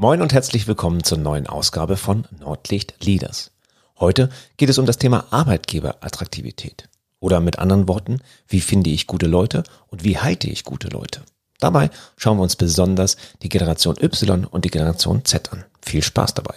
Moin und herzlich willkommen zur neuen Ausgabe von Nordlicht Leaders. Heute geht es um das Thema Arbeitgeberattraktivität. Oder mit anderen Worten, wie finde ich gute Leute und wie halte ich gute Leute? Dabei schauen wir uns besonders die Generation Y und die Generation Z an. Viel Spaß dabei.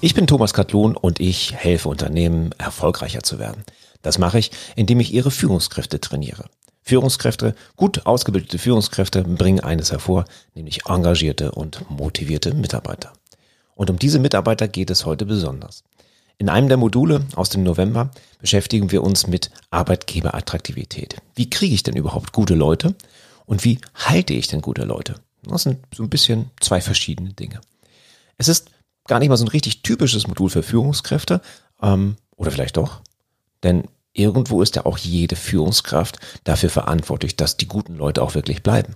Ich bin Thomas Katlun und ich helfe Unternehmen, erfolgreicher zu werden. Das mache ich, indem ich ihre Führungskräfte trainiere. Führungskräfte, gut ausgebildete Führungskräfte bringen eines hervor, nämlich engagierte und motivierte Mitarbeiter. Und um diese Mitarbeiter geht es heute besonders. In einem der Module aus dem November beschäftigen wir uns mit Arbeitgeberattraktivität. Wie kriege ich denn überhaupt gute Leute und wie halte ich denn gute Leute? Das sind so ein bisschen zwei verschiedene Dinge. Es ist gar nicht mal so ein richtig typisches Modul für Führungskräfte. Ähm, oder vielleicht doch. Denn irgendwo ist ja auch jede Führungskraft dafür verantwortlich, dass die guten Leute auch wirklich bleiben.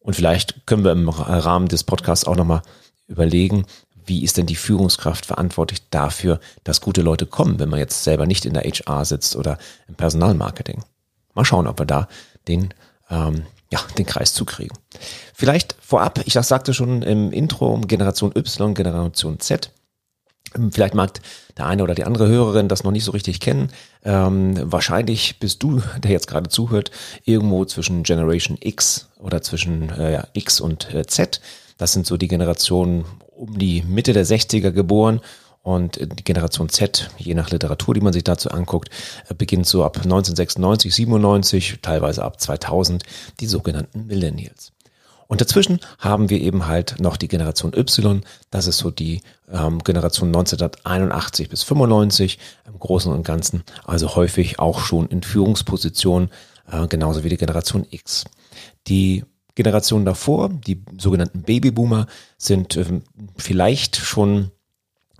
Und vielleicht können wir im Rahmen des Podcasts auch nochmal überlegen, wie ist denn die Führungskraft verantwortlich dafür, dass gute Leute kommen, wenn man jetzt selber nicht in der HR sitzt oder im Personalmarketing. Mal schauen, ob wir da den ähm, ja, den Kreis zu kriegen. Vielleicht vorab, ich sagte schon im Intro, Generation Y, Generation Z. Ähm, vielleicht mag der eine oder die andere Hörerin das noch nicht so richtig kennen. Ähm, wahrscheinlich bist du, der jetzt gerade zuhört, irgendwo zwischen Generation X oder zwischen äh, ja, X und äh, Z. Das sind so die Generationen um die Mitte der 60er geboren und die Generation Z, je nach Literatur, die man sich dazu anguckt, äh, beginnt so ab 1996, 97, teilweise ab 2000, die sogenannten Millennials. Und dazwischen haben wir eben halt noch die Generation Y, das ist so die ähm, Generation 1981 bis 95 im Großen und Ganzen, also häufig auch schon in Führungspositionen, äh, genauso wie die Generation X. Die Generation davor, die sogenannten Babyboomer, sind äh, vielleicht schon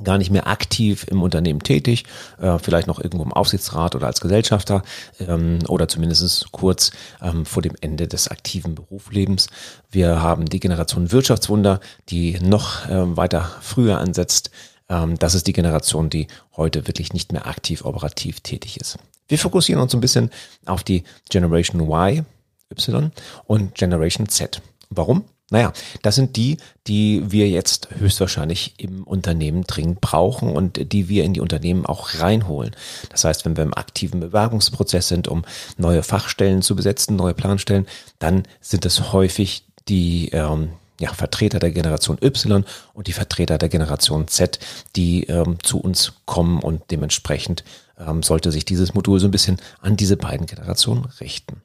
gar nicht mehr aktiv im Unternehmen tätig, äh, vielleicht noch irgendwo im Aufsichtsrat oder als Gesellschafter ähm, oder zumindest kurz ähm, vor dem Ende des aktiven Berufslebens. Wir haben die Generation Wirtschaftswunder, die noch äh, weiter früher ansetzt. Ähm, das ist die Generation, die heute wirklich nicht mehr aktiv operativ tätig ist. Wir fokussieren uns ein bisschen auf die Generation Y, Y und Generation Z. Warum? Naja, das sind die, die wir jetzt höchstwahrscheinlich im Unternehmen dringend brauchen und die wir in die Unternehmen auch reinholen. Das heißt, wenn wir im aktiven Bewerbungsprozess sind, um neue Fachstellen zu besetzen, neue Planstellen, dann sind es häufig die ähm, ja, Vertreter der Generation Y und die Vertreter der Generation Z, die ähm, zu uns kommen und dementsprechend ähm, sollte sich dieses Modul so ein bisschen an diese beiden Generationen richten.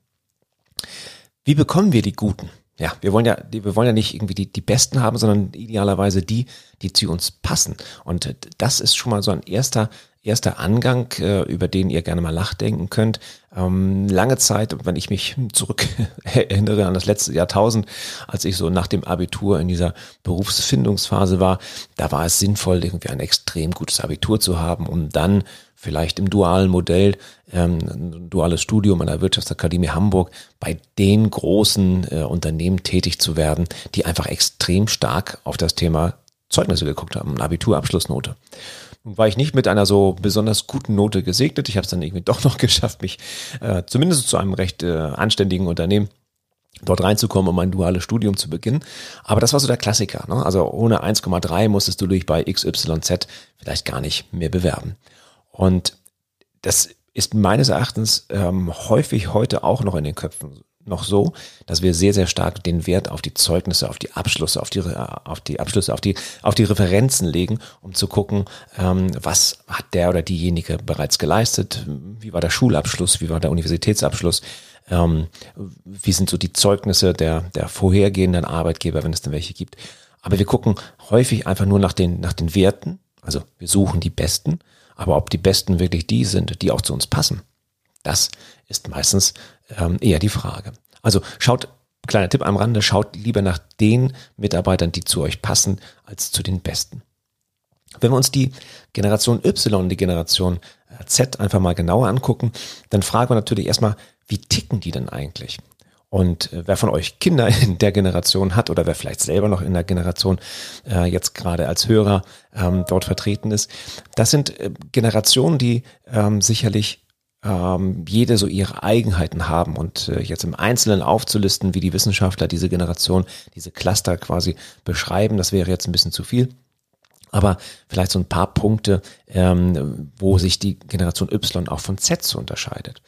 Wie bekommen wir die Guten? Ja, wir wollen ja, wir wollen ja nicht irgendwie die, die Besten haben, sondern idealerweise die, die zu uns passen. Und das ist schon mal so ein erster, erster Angang, äh, über den ihr gerne mal nachdenken könnt. Ähm, lange Zeit, wenn ich mich zurück erinnere an das letzte Jahrtausend, als ich so nach dem Abitur in dieser Berufsfindungsphase war, da war es sinnvoll, irgendwie ein extrem gutes Abitur zu haben, um dann vielleicht im dualen Modell, ähm, ein duales Studium an der Wirtschaftsakademie Hamburg, bei den großen äh, Unternehmen tätig zu werden, die einfach extrem stark auf das Thema Zeugnisse geguckt haben, Abiturabschlussnote. Nun war ich nicht mit einer so besonders guten Note gesegnet. Ich habe es dann irgendwie doch noch geschafft, mich äh, zumindest zu einem recht äh, anständigen Unternehmen dort reinzukommen, um ein duales Studium zu beginnen. Aber das war so der Klassiker. Ne? Also ohne 1,3 musstest du dich bei XYZ vielleicht gar nicht mehr bewerben. Und das ist meines Erachtens ähm, häufig heute auch noch in den Köpfen noch so, dass wir sehr, sehr stark den Wert auf die Zeugnisse, auf die Abschlüsse, auf die, auf die Abschlüsse, auf die, auf die Referenzen legen, um zu gucken, ähm, was hat der oder diejenige bereits geleistet, wie war der Schulabschluss, wie war der Universitätsabschluss, ähm, wie sind so die Zeugnisse der, der vorhergehenden Arbeitgeber, wenn es denn welche gibt. Aber wir gucken häufig einfach nur nach den, nach den Werten, also wir suchen die besten aber ob die Besten wirklich die sind, die auch zu uns passen, das ist meistens ähm, eher die Frage. Also schaut, kleiner Tipp am Rande, schaut lieber nach den Mitarbeitern, die zu euch passen, als zu den Besten. Wenn wir uns die Generation Y und die Generation Z einfach mal genauer angucken, dann fragen wir natürlich erstmal, wie ticken die denn eigentlich? Und äh, wer von euch Kinder in der Generation hat oder wer vielleicht selber noch in der Generation äh, jetzt gerade als Hörer ähm, dort vertreten ist, das sind äh, Generationen, die ähm, sicherlich ähm, jede so ihre Eigenheiten haben und äh, jetzt im Einzelnen aufzulisten, wie die Wissenschaftler diese Generation, diese Cluster quasi beschreiben, das wäre jetzt ein bisschen zu viel. Aber vielleicht so ein paar Punkte, ähm, wo sich die Generation Y auch von Z so unterscheidet.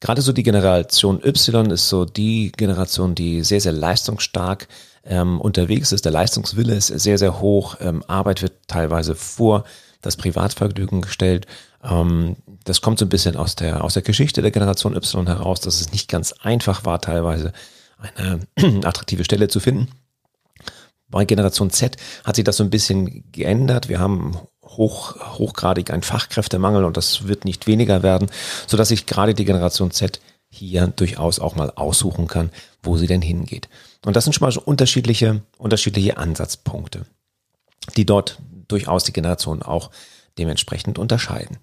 Gerade so die Generation Y ist so die Generation, die sehr, sehr leistungsstark ähm, unterwegs ist. Der Leistungswille ist sehr, sehr hoch. Ähm, Arbeit wird teilweise vor das Privatvergnügen gestellt. Ähm, das kommt so ein bisschen aus der, aus der Geschichte der Generation Y heraus, dass es nicht ganz einfach war, teilweise eine attraktive Stelle zu finden. Bei Generation Z hat sich das so ein bisschen geändert. Wir haben hoch, hochgradig einen Fachkräftemangel und das wird nicht weniger werden, so dass sich gerade die Generation Z hier durchaus auch mal aussuchen kann, wo sie denn hingeht. Und das sind schon mal so unterschiedliche, unterschiedliche Ansatzpunkte, die dort durchaus die Generationen auch dementsprechend unterscheiden.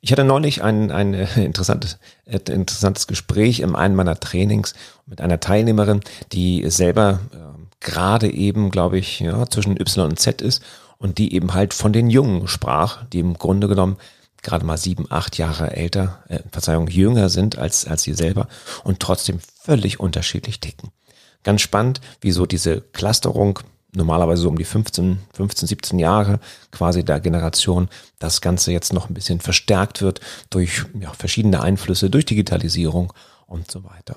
Ich hatte neulich ein, ein interessantes, interessantes Gespräch in einem meiner Trainings mit einer Teilnehmerin, die selber äh, gerade eben, glaube ich, ja, zwischen Y und Z ist und die eben halt von den Jungen sprach, die im Grunde genommen gerade mal sieben, acht Jahre älter, äh, Verzeihung, jünger sind als, als sie selber und trotzdem völlig unterschiedlich ticken. Ganz spannend, wieso diese Clusterung normalerweise so um die 15, 15, 17 Jahre quasi der Generation das Ganze jetzt noch ein bisschen verstärkt wird durch ja, verschiedene Einflüsse, durch Digitalisierung und so weiter.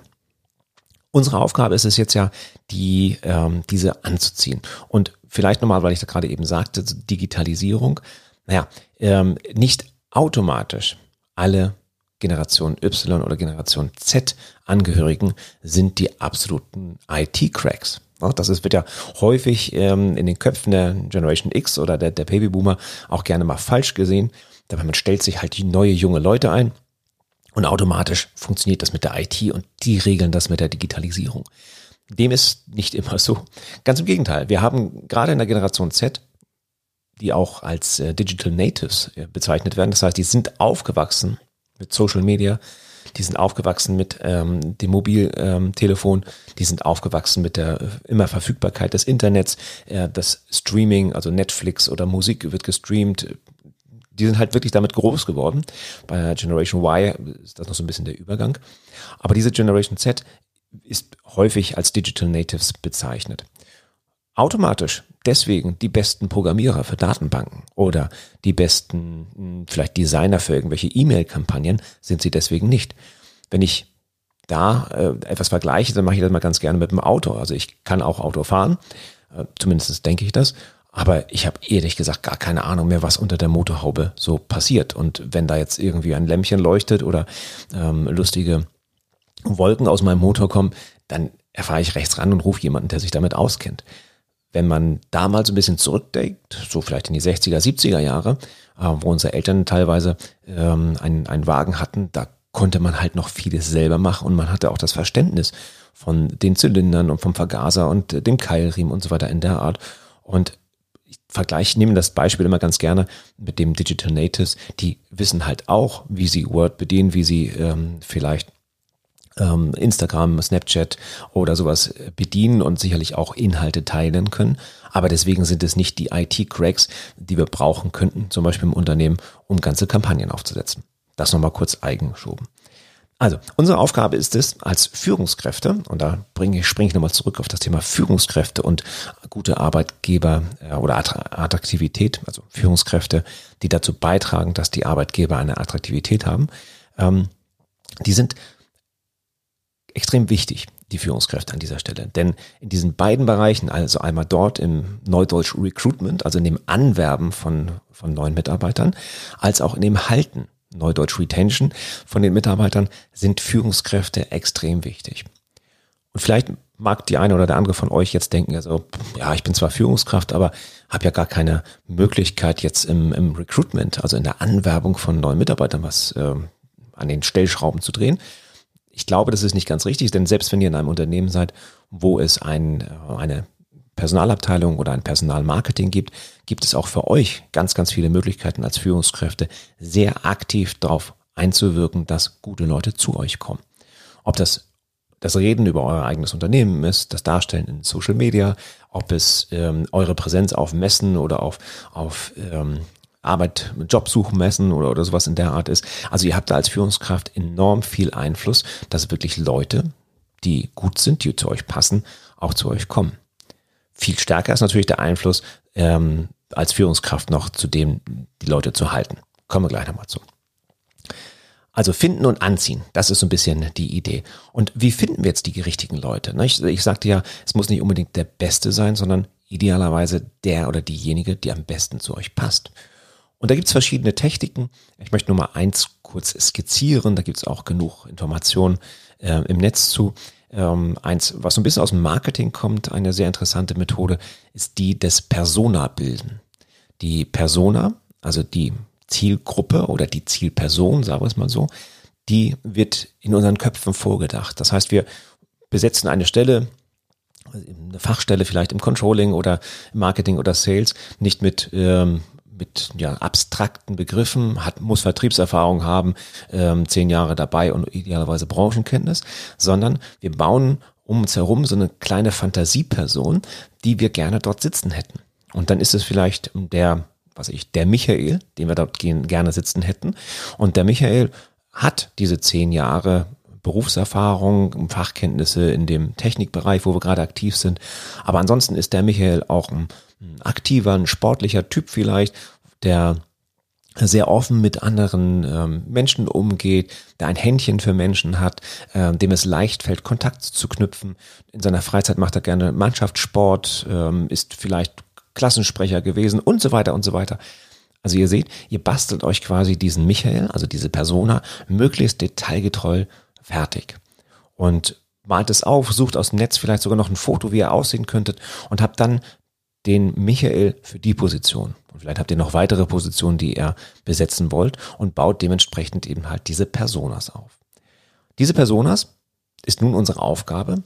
Unsere Aufgabe ist es jetzt ja, die, ähm, diese anzuziehen. Und vielleicht nochmal, weil ich da gerade eben sagte, Digitalisierung, naja, ähm, nicht automatisch alle Generation Y oder Generation Z Angehörigen sind die absoluten IT-Cracks. Das ist, wird ja häufig ähm, in den Köpfen der Generation X oder der, der Babyboomer auch gerne mal falsch gesehen. Dabei man stellt sich halt die neue junge Leute ein und automatisch funktioniert das mit der IT und die regeln das mit der Digitalisierung. Dem ist nicht immer so. Ganz im Gegenteil. Wir haben gerade in der Generation Z, die auch als äh, Digital Natives äh, bezeichnet werden. Das heißt, die sind aufgewachsen mit Social Media, die sind aufgewachsen mit ähm, dem Mobiltelefon, ähm, die sind aufgewachsen mit der äh, immer Verfügbarkeit des Internets, äh, das Streaming, also Netflix oder Musik wird gestreamt, die sind halt wirklich damit groß geworden. Bei Generation Y ist das noch so ein bisschen der Übergang. Aber diese Generation Z ist häufig als Digital Natives bezeichnet. Automatisch deswegen die besten Programmierer für Datenbanken oder die besten hm, vielleicht Designer für irgendwelche E-Mail-Kampagnen sind sie deswegen nicht. Wenn ich da äh, etwas vergleiche, dann mache ich das mal ganz gerne mit dem Auto. Also ich kann auch Auto fahren, äh, zumindest denke ich das. Aber ich habe ehrlich gesagt gar keine Ahnung mehr, was unter der Motorhaube so passiert. Und wenn da jetzt irgendwie ein Lämpchen leuchtet oder ähm, lustige Wolken aus meinem Motor kommen, dann erfahre ich rechts ran und rufe jemanden, der sich damit auskennt. Wenn man damals ein bisschen zurückdenkt, so vielleicht in die 60er, 70er Jahre, äh, wo unsere Eltern teilweise ähm, einen, einen Wagen hatten, da konnte man halt noch vieles selber machen und man hatte auch das Verständnis von den Zylindern und vom Vergaser und dem Keilriemen und so weiter in der Art. Und vergleiche, nehme das Beispiel immer ganz gerne mit dem Digital Natives. Die wissen halt auch, wie sie Word bedienen, wie sie ähm, vielleicht ähm, Instagram, Snapchat oder sowas bedienen und sicherlich auch Inhalte teilen können. Aber deswegen sind es nicht die IT-Cracks, die wir brauchen könnten, zum Beispiel im Unternehmen, um ganze Kampagnen aufzusetzen. Das nochmal kurz eingeschoben. Also, unsere Aufgabe ist es, als Führungskräfte, und da bringe ich, springe ich nochmal zurück auf das Thema Führungskräfte und gute Arbeitgeber äh, oder Attraktivität, also Führungskräfte, die dazu beitragen, dass die Arbeitgeber eine Attraktivität haben, ähm, die sind extrem wichtig, die Führungskräfte an dieser Stelle. Denn in diesen beiden Bereichen, also einmal dort im Neudeutsch Recruitment, also in dem Anwerben von, von neuen Mitarbeitern, als auch in dem Halten Neudeutsch Retention von den Mitarbeitern, sind Führungskräfte extrem wichtig. Und vielleicht mag die eine oder der andere von euch jetzt denken, also ja, ich bin zwar Führungskraft, aber habe ja gar keine Möglichkeit jetzt im, im Recruitment, also in der Anwerbung von neuen Mitarbeitern was äh, an den Stellschrauben zu drehen. Ich glaube, das ist nicht ganz richtig, denn selbst wenn ihr in einem Unternehmen seid, wo es ein, äh, eine Personalabteilung oder ein Personalmarketing gibt, gibt es auch für euch ganz, ganz viele Möglichkeiten als Führungskräfte sehr aktiv darauf einzuwirken, dass gute Leute zu euch kommen. Ob das das Reden über euer eigenes Unternehmen ist, das Darstellen in Social Media, ob es ähm, eure Präsenz auf Messen oder auf, auf ähm, Arbeit, Jobsuchmessen oder, oder sowas in der Art ist. Also ihr habt da als Führungskraft enorm viel Einfluss, dass wirklich Leute, die gut sind, die zu euch passen, auch zu euch kommen. Viel stärker ist natürlich der Einfluss ähm, als Führungskraft noch zu dem, die Leute zu halten. Kommen wir gleich nochmal zu. Also finden und anziehen, das ist so ein bisschen die Idee. Und wie finden wir jetzt die richtigen Leute? Ich, ich sagte ja, es muss nicht unbedingt der Beste sein, sondern idealerweise der oder diejenige, die am besten zu euch passt. Und da gibt es verschiedene Techniken. Ich möchte nur mal eins kurz skizzieren. Da gibt es auch genug Informationen äh, im Netz zu. Ähm, eins, was so ein bisschen aus dem Marketing kommt, eine sehr interessante Methode, ist die des Persona-Bilden. Die Persona, also die Zielgruppe oder die Zielperson, sagen wir es mal so, die wird in unseren Köpfen vorgedacht. Das heißt, wir besetzen eine Stelle, eine Fachstelle vielleicht im Controlling oder Marketing oder Sales, nicht mit ähm, mit ja, abstrakten Begriffen, hat, muss Vertriebserfahrung haben, ähm, zehn Jahre dabei und idealerweise Branchenkenntnis, sondern wir bauen um uns herum so eine kleine Fantasieperson, die wir gerne dort sitzen hätten. Und dann ist es vielleicht der was ich, der Michael, den wir dort gerne sitzen hätten. Und der Michael hat diese zehn Jahre Berufserfahrung, Fachkenntnisse in dem Technikbereich, wo wir gerade aktiv sind. Aber ansonsten ist der Michael auch ein aktiver, ein sportlicher Typ vielleicht, der sehr offen mit anderen ähm, Menschen umgeht, der ein Händchen für Menschen hat, äh, dem es leicht fällt, Kontakt zu knüpfen. In seiner Freizeit macht er gerne Mannschaftssport, ähm, ist vielleicht Klassensprecher gewesen und so weiter und so weiter. Also ihr seht, ihr bastelt euch quasi diesen Michael, also diese Persona, möglichst detailgetreu fertig. Und malt es auf, sucht aus dem Netz vielleicht sogar noch ein Foto, wie er aussehen könntet und habt dann den Michael für die Position. Und vielleicht habt ihr noch weitere Positionen, die ihr besetzen wollt und baut dementsprechend eben halt diese Personas auf. Diese Personas ist nun unsere Aufgabe,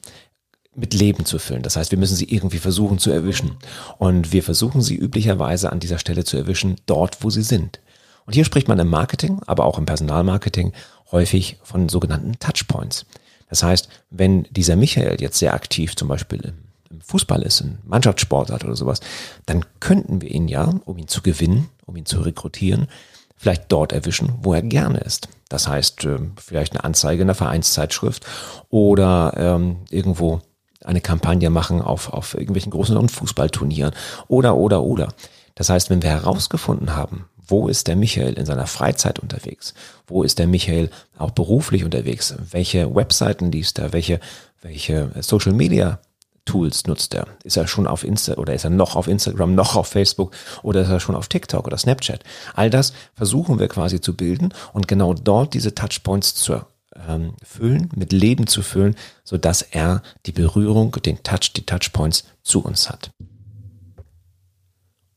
mit Leben zu füllen. Das heißt, wir müssen sie irgendwie versuchen zu erwischen. Und wir versuchen sie üblicherweise an dieser Stelle zu erwischen, dort, wo sie sind. Und hier spricht man im Marketing, aber auch im Personalmarketing häufig von sogenannten Touchpoints. Das heißt, wenn dieser Michael jetzt sehr aktiv zum Beispiel im Fußball ist, ein Mannschaftssportart oder sowas, dann könnten wir ihn ja, um ihn zu gewinnen, um ihn zu rekrutieren, vielleicht dort erwischen, wo er gerne ist. Das heißt, ähm, vielleicht eine Anzeige in der Vereinszeitschrift oder ähm, irgendwo eine Kampagne machen auf, auf irgendwelchen großen Fußballturnieren oder, oder, oder. Das heißt, wenn wir herausgefunden haben, wo ist der Michael in seiner Freizeit unterwegs? Wo ist der Michael auch beruflich unterwegs? Welche Webseiten liest er? Welche, welche Social Media Tools nutzt er? Ist er schon auf Insta oder ist er noch auf Instagram, noch auf Facebook oder ist er schon auf TikTok oder Snapchat? All das versuchen wir quasi zu bilden und genau dort diese Touchpoints zu ähm, füllen, mit Leben zu füllen, so dass er die Berührung, den Touch, die Touchpoints zu uns hat.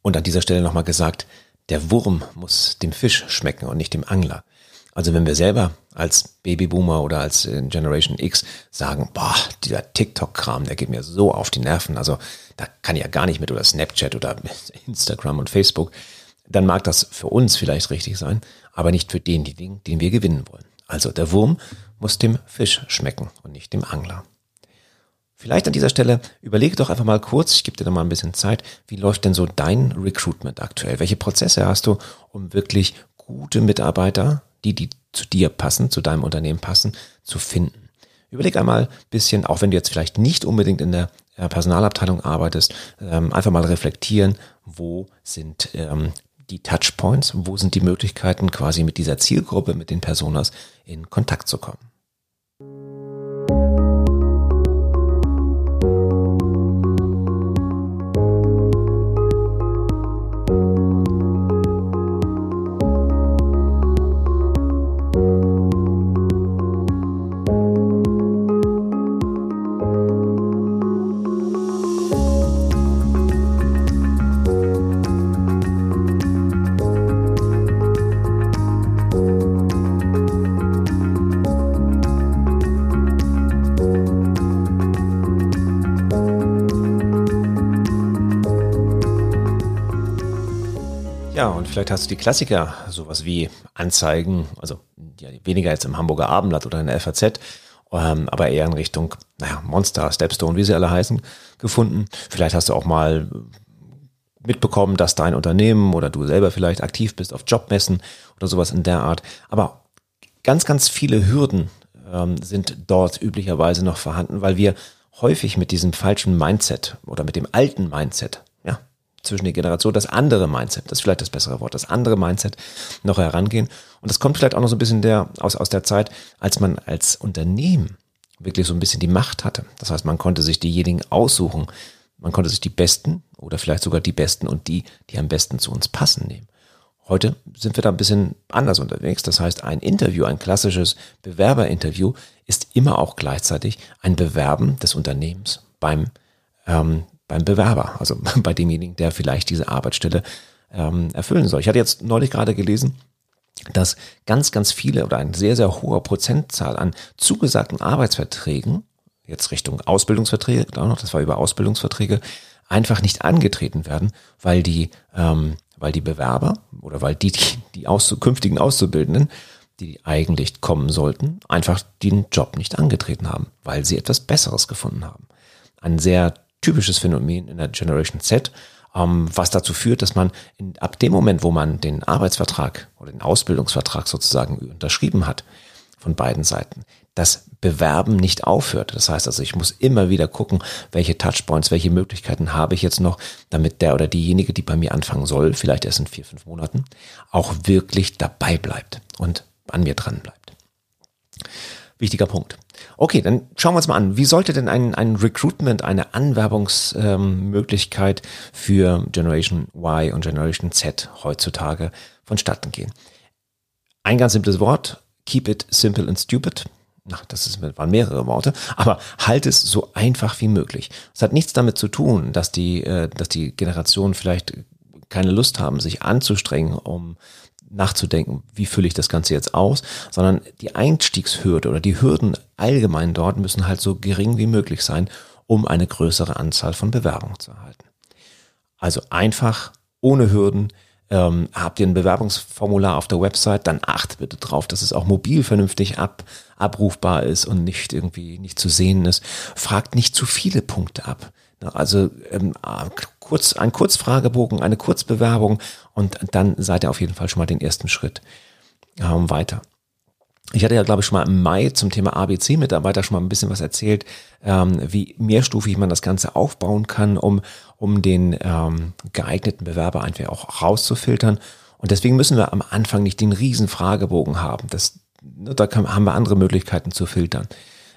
Und an dieser Stelle nochmal gesagt, der Wurm muss dem Fisch schmecken und nicht dem Angler. Also wenn wir selber als Babyboomer oder als äh, Generation X sagen, boah, dieser TikTok-Kram, der geht mir so auf die Nerven, also da kann ich ja gar nicht mit oder Snapchat oder Instagram und Facebook, dann mag das für uns vielleicht richtig sein, aber nicht für den, den, den wir gewinnen wollen. Also der Wurm muss dem Fisch schmecken und nicht dem Angler. Vielleicht an dieser Stelle überlege doch einfach mal kurz, ich gebe dir noch mal ein bisschen Zeit, wie läuft denn so dein Recruitment aktuell? Welche Prozesse hast du, um wirklich gute Mitarbeiter, die, die zu dir passen, zu deinem Unternehmen passen, zu finden? Überleg einmal ein bisschen, auch wenn du jetzt vielleicht nicht unbedingt in der äh, Personalabteilung arbeitest, ähm, einfach mal reflektieren, wo sind ähm, die Touchpoints, wo sind die Möglichkeiten, quasi mit dieser Zielgruppe, mit den Personas in Kontakt zu kommen. Vielleicht hast du die Klassiker, sowas wie Anzeigen, also ja, weniger jetzt im Hamburger Abendblatt oder in der FAZ ähm, aber eher in Richtung, naja, Monster, Stepstone, wie sie alle heißen, gefunden. Vielleicht hast du auch mal mitbekommen, dass dein Unternehmen oder du selber vielleicht aktiv bist auf Jobmessen oder sowas in der Art. Aber ganz, ganz viele Hürden ähm, sind dort üblicherweise noch vorhanden, weil wir häufig mit diesem falschen Mindset oder mit dem alten Mindset, zwischen die Generation, das andere Mindset, das ist vielleicht das bessere Wort, das andere Mindset noch herangehen. Und das kommt vielleicht auch noch so ein bisschen der, aus, aus der Zeit, als man als Unternehmen wirklich so ein bisschen die Macht hatte. Das heißt, man konnte sich diejenigen aussuchen, man konnte sich die Besten oder vielleicht sogar die Besten und die, die am besten zu uns passen, nehmen. Heute sind wir da ein bisschen anders unterwegs. Das heißt, ein Interview, ein klassisches Bewerberinterview ist immer auch gleichzeitig ein Bewerben des Unternehmens beim, ähm, beim Bewerber, also bei demjenigen, der vielleicht diese Arbeitsstelle ähm, erfüllen soll. Ich hatte jetzt neulich gerade gelesen, dass ganz, ganz viele oder eine sehr, sehr hohe Prozentzahl an zugesagten Arbeitsverträgen, jetzt Richtung Ausbildungsverträge, das war über Ausbildungsverträge, einfach nicht angetreten werden, weil die ähm, weil die Bewerber oder weil die, die, die aus, künftigen Auszubildenden, die eigentlich kommen sollten, einfach den Job nicht angetreten haben, weil sie etwas Besseres gefunden haben. Ein sehr typisches Phänomen in der Generation Z, ähm, was dazu führt, dass man in, ab dem Moment, wo man den Arbeitsvertrag oder den Ausbildungsvertrag sozusagen unterschrieben hat, von beiden Seiten, das Bewerben nicht aufhört. Das heißt also, ich muss immer wieder gucken, welche Touchpoints, welche Möglichkeiten habe ich jetzt noch, damit der oder diejenige, die bei mir anfangen soll, vielleicht erst in vier, fünf Monaten, auch wirklich dabei bleibt und an mir dran bleibt. Wichtiger Punkt. Okay, dann schauen wir uns mal an. Wie sollte denn ein, ein Recruitment, eine Anwerbungsmöglichkeit ähm, für Generation Y und Generation Z heutzutage vonstatten gehen? Ein ganz simples Wort, keep it simple and stupid ach, das ist, waren mehrere Worte, aber halt es so einfach wie möglich. Es hat nichts damit zu tun, dass die, äh, dass die Generationen vielleicht keine Lust haben, sich anzustrengen, um nachzudenken, wie fülle ich das Ganze jetzt aus, sondern die Einstiegshürde oder die Hürden allgemein dort müssen halt so gering wie möglich sein, um eine größere Anzahl von Bewerbungen zu erhalten. Also einfach, ohne Hürden, ähm, habt ihr ein Bewerbungsformular auf der Website, dann achtet bitte drauf, dass es auch mobil vernünftig ab, abrufbar ist und nicht irgendwie nicht zu sehen ist. Fragt nicht zu viele Punkte ab. Also ähm, kurz ein Kurzfragebogen, eine Kurzbewerbung und dann seid ihr auf jeden Fall schon mal den ersten Schritt ähm, weiter. Ich hatte ja, glaube ich, schon mal im Mai zum Thema ABC-Mitarbeiter schon mal ein bisschen was erzählt, ähm, wie mehrstufig man das Ganze aufbauen kann, um, um den ähm, geeigneten Bewerber einfach auch rauszufiltern. Und deswegen müssen wir am Anfang nicht den riesen Fragebogen haben. Das, ne, da kann, haben wir andere Möglichkeiten zu filtern.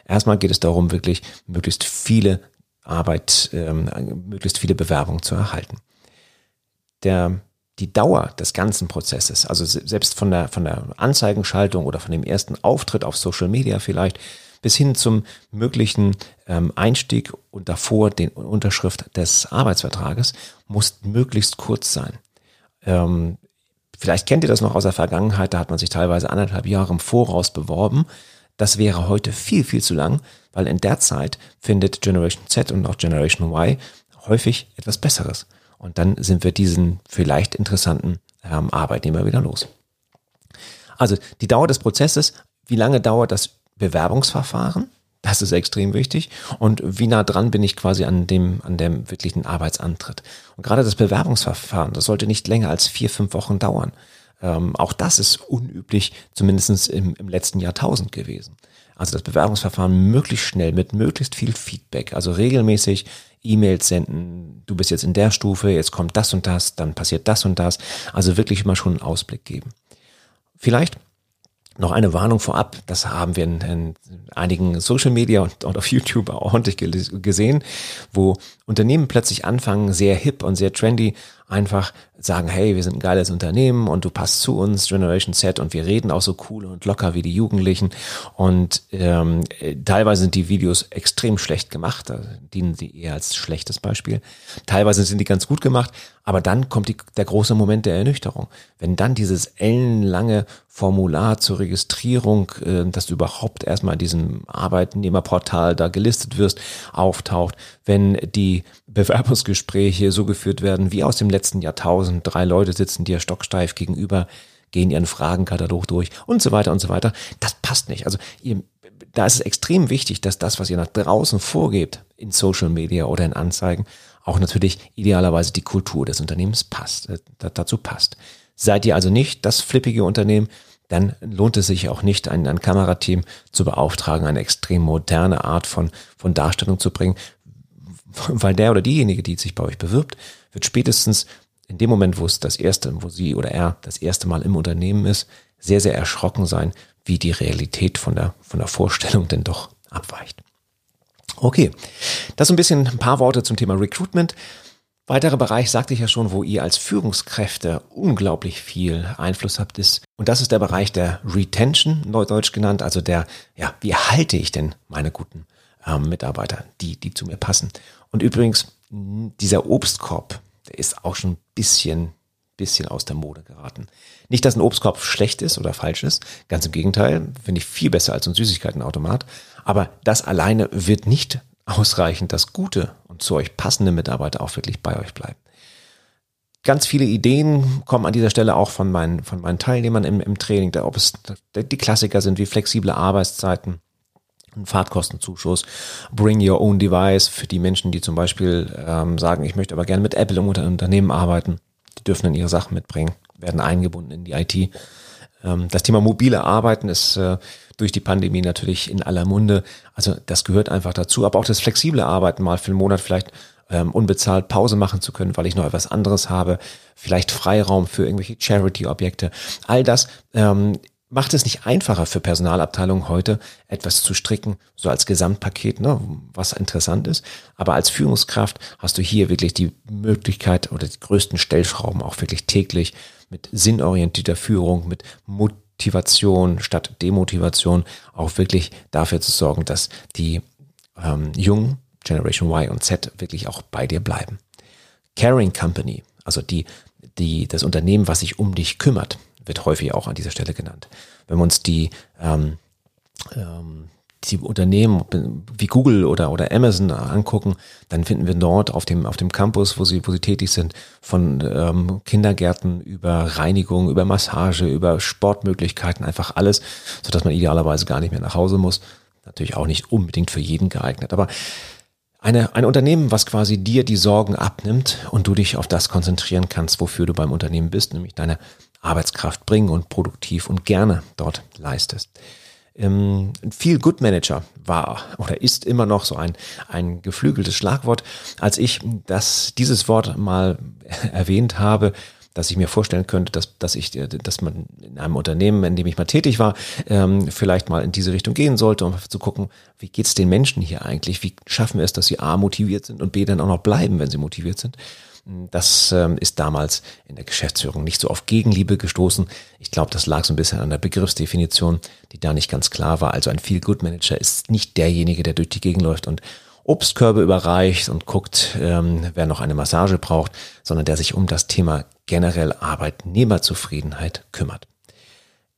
Erstmal geht es darum, wirklich möglichst viele Arbeit, ähm, möglichst viele Bewerbungen zu erhalten. Der die Dauer des ganzen Prozesses, also selbst von der, von der Anzeigenschaltung oder von dem ersten Auftritt auf Social Media vielleicht, bis hin zum möglichen ähm, Einstieg und davor den Unterschrift des Arbeitsvertrages, muss möglichst kurz sein. Ähm, vielleicht kennt ihr das noch aus der Vergangenheit, da hat man sich teilweise anderthalb Jahre im Voraus beworben. Das wäre heute viel, viel zu lang, weil in der Zeit findet Generation Z und auch Generation Y häufig etwas Besseres. Und dann sind wir diesen vielleicht interessanten ähm, Arbeitnehmer wieder los. Also die Dauer des Prozesses, wie lange dauert das Bewerbungsverfahren? Das ist extrem wichtig. Und wie nah dran bin ich quasi an dem, an dem wirklichen Arbeitsantritt? Und gerade das Bewerbungsverfahren, das sollte nicht länger als vier, fünf Wochen dauern. Ähm, auch das ist unüblich, zumindest im, im letzten Jahrtausend gewesen. Also das Bewerbungsverfahren möglichst schnell mit möglichst viel Feedback, also regelmäßig E-Mails senden, du bist jetzt in der Stufe, jetzt kommt das und das, dann passiert das und das. Also wirklich immer schon einen Ausblick geben. Vielleicht noch eine Warnung vorab, das haben wir in, in einigen Social Media und, und auf YouTube auch ordentlich gesehen, wo Unternehmen plötzlich anfangen, sehr hip und sehr trendy, einfach sagen, hey, wir sind ein geiles Unternehmen und du passt zu uns, Generation Z, und wir reden auch so cool und locker wie die Jugendlichen. Und ähm, teilweise sind die Videos extrem schlecht gemacht, da dienen sie eher als schlechtes Beispiel. Teilweise sind die ganz gut gemacht, aber dann kommt die, der große Moment der Ernüchterung. Wenn dann dieses ellenlange Formular zur Registrierung, äh, dass du überhaupt erstmal in diesem Arbeitnehmerportal da gelistet wirst, auftaucht, wenn die Bewerbungsgespräche so geführt werden wie aus dem letzten Jahrtausend, drei Leute sitzen dir stocksteif gegenüber, gehen ihren Fragenkatalog durch und so weiter und so weiter. Das passt nicht. Also ihr, da ist es extrem wichtig, dass das, was ihr nach draußen vorgebt, in Social Media oder in Anzeigen, auch natürlich idealerweise die Kultur des Unternehmens passt, äh, dazu passt. Seid ihr also nicht das flippige Unternehmen, dann lohnt es sich auch nicht, ein, ein Kamerateam zu beauftragen, eine extrem moderne Art von, von Darstellung zu bringen, weil der oder diejenige, die sich bei euch bewirbt, wird spätestens in dem Moment, wo es das erste, wo sie oder er das erste Mal im Unternehmen ist, sehr, sehr erschrocken sein, wie die Realität von der, von der Vorstellung denn doch abweicht. Okay, das so ein bisschen ein paar Worte zum Thema Recruitment. Weiterer Bereich, sagte ich ja schon, wo ihr als Führungskräfte unglaublich viel Einfluss habt, ist, und das ist der Bereich der Retention, neudeutsch genannt, also der, ja, wie halte ich denn meine guten ähm, Mitarbeiter, die, die zu mir passen. Und übrigens, dieser Obstkorb, der ist auch schon ein bisschen, bisschen aus der Mode geraten. Nicht, dass ein Obstkorb schlecht ist oder falsch ist, ganz im Gegenteil, finde ich viel besser als ein Süßigkeitenautomat. Aber das alleine wird nicht ausreichen, dass gute und zu euch passende Mitarbeiter auch wirklich bei euch bleiben. Ganz viele Ideen kommen an dieser Stelle auch von meinen, von meinen Teilnehmern im, im Training, ob es die Klassiker sind wie flexible Arbeitszeiten, ein Fahrtkostenzuschuss, Bring Your Own Device für die Menschen, die zum Beispiel ähm, sagen, ich möchte aber gerne mit Apple im Unternehmen arbeiten. Die dürfen dann ihre Sachen mitbringen, werden eingebunden in die IT. Ähm, das Thema mobile Arbeiten ist äh, durch die Pandemie natürlich in aller Munde. Also das gehört einfach dazu. Aber auch das flexible Arbeiten mal für einen Monat vielleicht ähm, unbezahlt Pause machen zu können, weil ich noch etwas anderes habe. Vielleicht Freiraum für irgendwelche Charity-Objekte. All das ähm, macht es nicht einfacher für Personalabteilungen heute, etwas zu stricken, so als Gesamtpaket, ne, was interessant ist. Aber als Führungskraft hast du hier wirklich die Möglichkeit oder die größten Stellschrauben auch wirklich täglich mit sinnorientierter Führung, mit Motivation statt Demotivation auch wirklich dafür zu sorgen, dass die ähm, jungen Generation Y und Z wirklich auch bei dir bleiben. Caring Company, also die, die, das Unternehmen, was sich um dich kümmert, wird häufig auch an dieser Stelle genannt. Wenn wir uns die, ähm, ähm, die Unternehmen wie Google oder, oder Amazon angucken, dann finden wir dort auf dem, auf dem Campus, wo sie, wo sie tätig sind, von ähm, Kindergärten über Reinigung, über Massage, über Sportmöglichkeiten, einfach alles, sodass man idealerweise gar nicht mehr nach Hause muss. Natürlich auch nicht unbedingt für jeden geeignet. Aber eine, ein Unternehmen, was quasi dir die Sorgen abnimmt und du dich auf das konzentrieren kannst, wofür du beim Unternehmen bist, nämlich deine Arbeitskraft bringen und produktiv und gerne dort leistest. Ähm, Feel Good Manager war oder ist immer noch so ein, ein geflügeltes Schlagwort. Als ich das, dieses Wort mal erwähnt habe, dass ich mir vorstellen könnte, dass, dass ich, dass man in einem Unternehmen, in dem ich mal tätig war, ähm, vielleicht mal in diese Richtung gehen sollte, um zu gucken, wie geht's den Menschen hier eigentlich? Wie schaffen wir es, dass sie A motiviert sind und B dann auch noch bleiben, wenn sie motiviert sind? Das ähm, ist damals in der Geschäftsführung nicht so auf Gegenliebe gestoßen. Ich glaube, das lag so ein bisschen an der Begriffsdefinition, die da nicht ganz klar war. Also ein Feel-Good-Manager ist nicht derjenige, der durch die Gegend läuft und Obstkörbe überreicht und guckt, ähm, wer noch eine Massage braucht, sondern der sich um das Thema generell Arbeitnehmerzufriedenheit kümmert.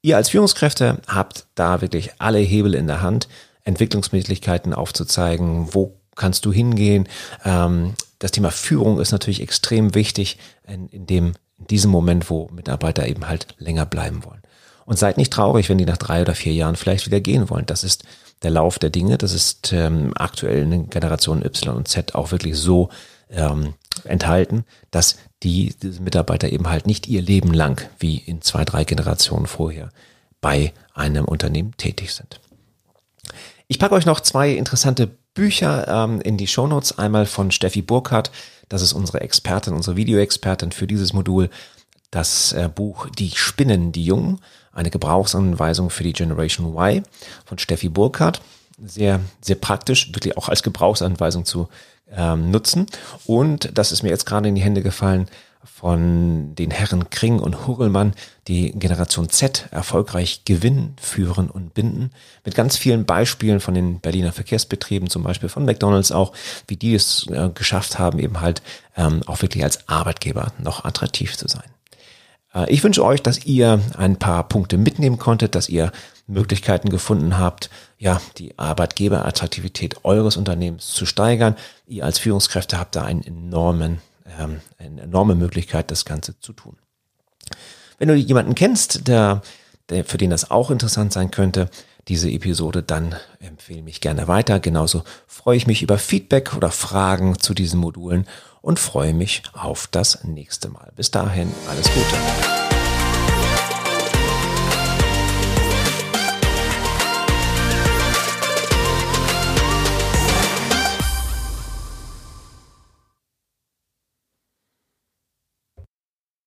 Ihr als Führungskräfte habt da wirklich alle Hebel in der Hand, Entwicklungsmöglichkeiten aufzuzeigen, wo kannst du hingehen. Ähm, das Thema Führung ist natürlich extrem wichtig in, dem, in diesem Moment, wo Mitarbeiter eben halt länger bleiben wollen. Und seid nicht traurig, wenn die nach drei oder vier Jahren vielleicht wieder gehen wollen. Das ist der Lauf der Dinge. Das ist ähm, aktuell in den Generationen Y und Z auch wirklich so ähm, enthalten, dass die diese Mitarbeiter eben halt nicht ihr Leben lang, wie in zwei, drei Generationen vorher, bei einem Unternehmen tätig sind. Ich packe euch noch zwei interessante Bücher ähm, in die Shownotes. Einmal von Steffi Burkhardt, das ist unsere Expertin, unsere Videoexpertin für dieses Modul. Das äh, Buch Die Spinnen, die Jungen eine Gebrauchsanweisung für die Generation Y von Steffi Burkhardt. Sehr, sehr praktisch, wirklich auch als Gebrauchsanweisung zu ähm, nutzen. Und das ist mir jetzt gerade in die Hände gefallen von den Herren Kring und Hurgelmann, die Generation Z erfolgreich gewinnen, führen und binden. Mit ganz vielen Beispielen von den Berliner Verkehrsbetrieben, zum Beispiel von McDonalds auch, wie die es äh, geschafft haben, eben halt ähm, auch wirklich als Arbeitgeber noch attraktiv zu sein. Äh, ich wünsche euch, dass ihr ein paar Punkte mitnehmen konntet, dass ihr Möglichkeiten gefunden habt, ja, die Arbeitgeberattraktivität eures Unternehmens zu steigern. Ihr als Führungskräfte habt da einen enormen, ähm, eine enorme Möglichkeit, das Ganze zu tun. Wenn du jemanden kennst, der, der, für den das auch interessant sein könnte, diese Episode, dann empfehle mich gerne weiter. Genauso freue ich mich über Feedback oder Fragen zu diesen Modulen und freue mich auf das nächste Mal. Bis dahin, alles Gute.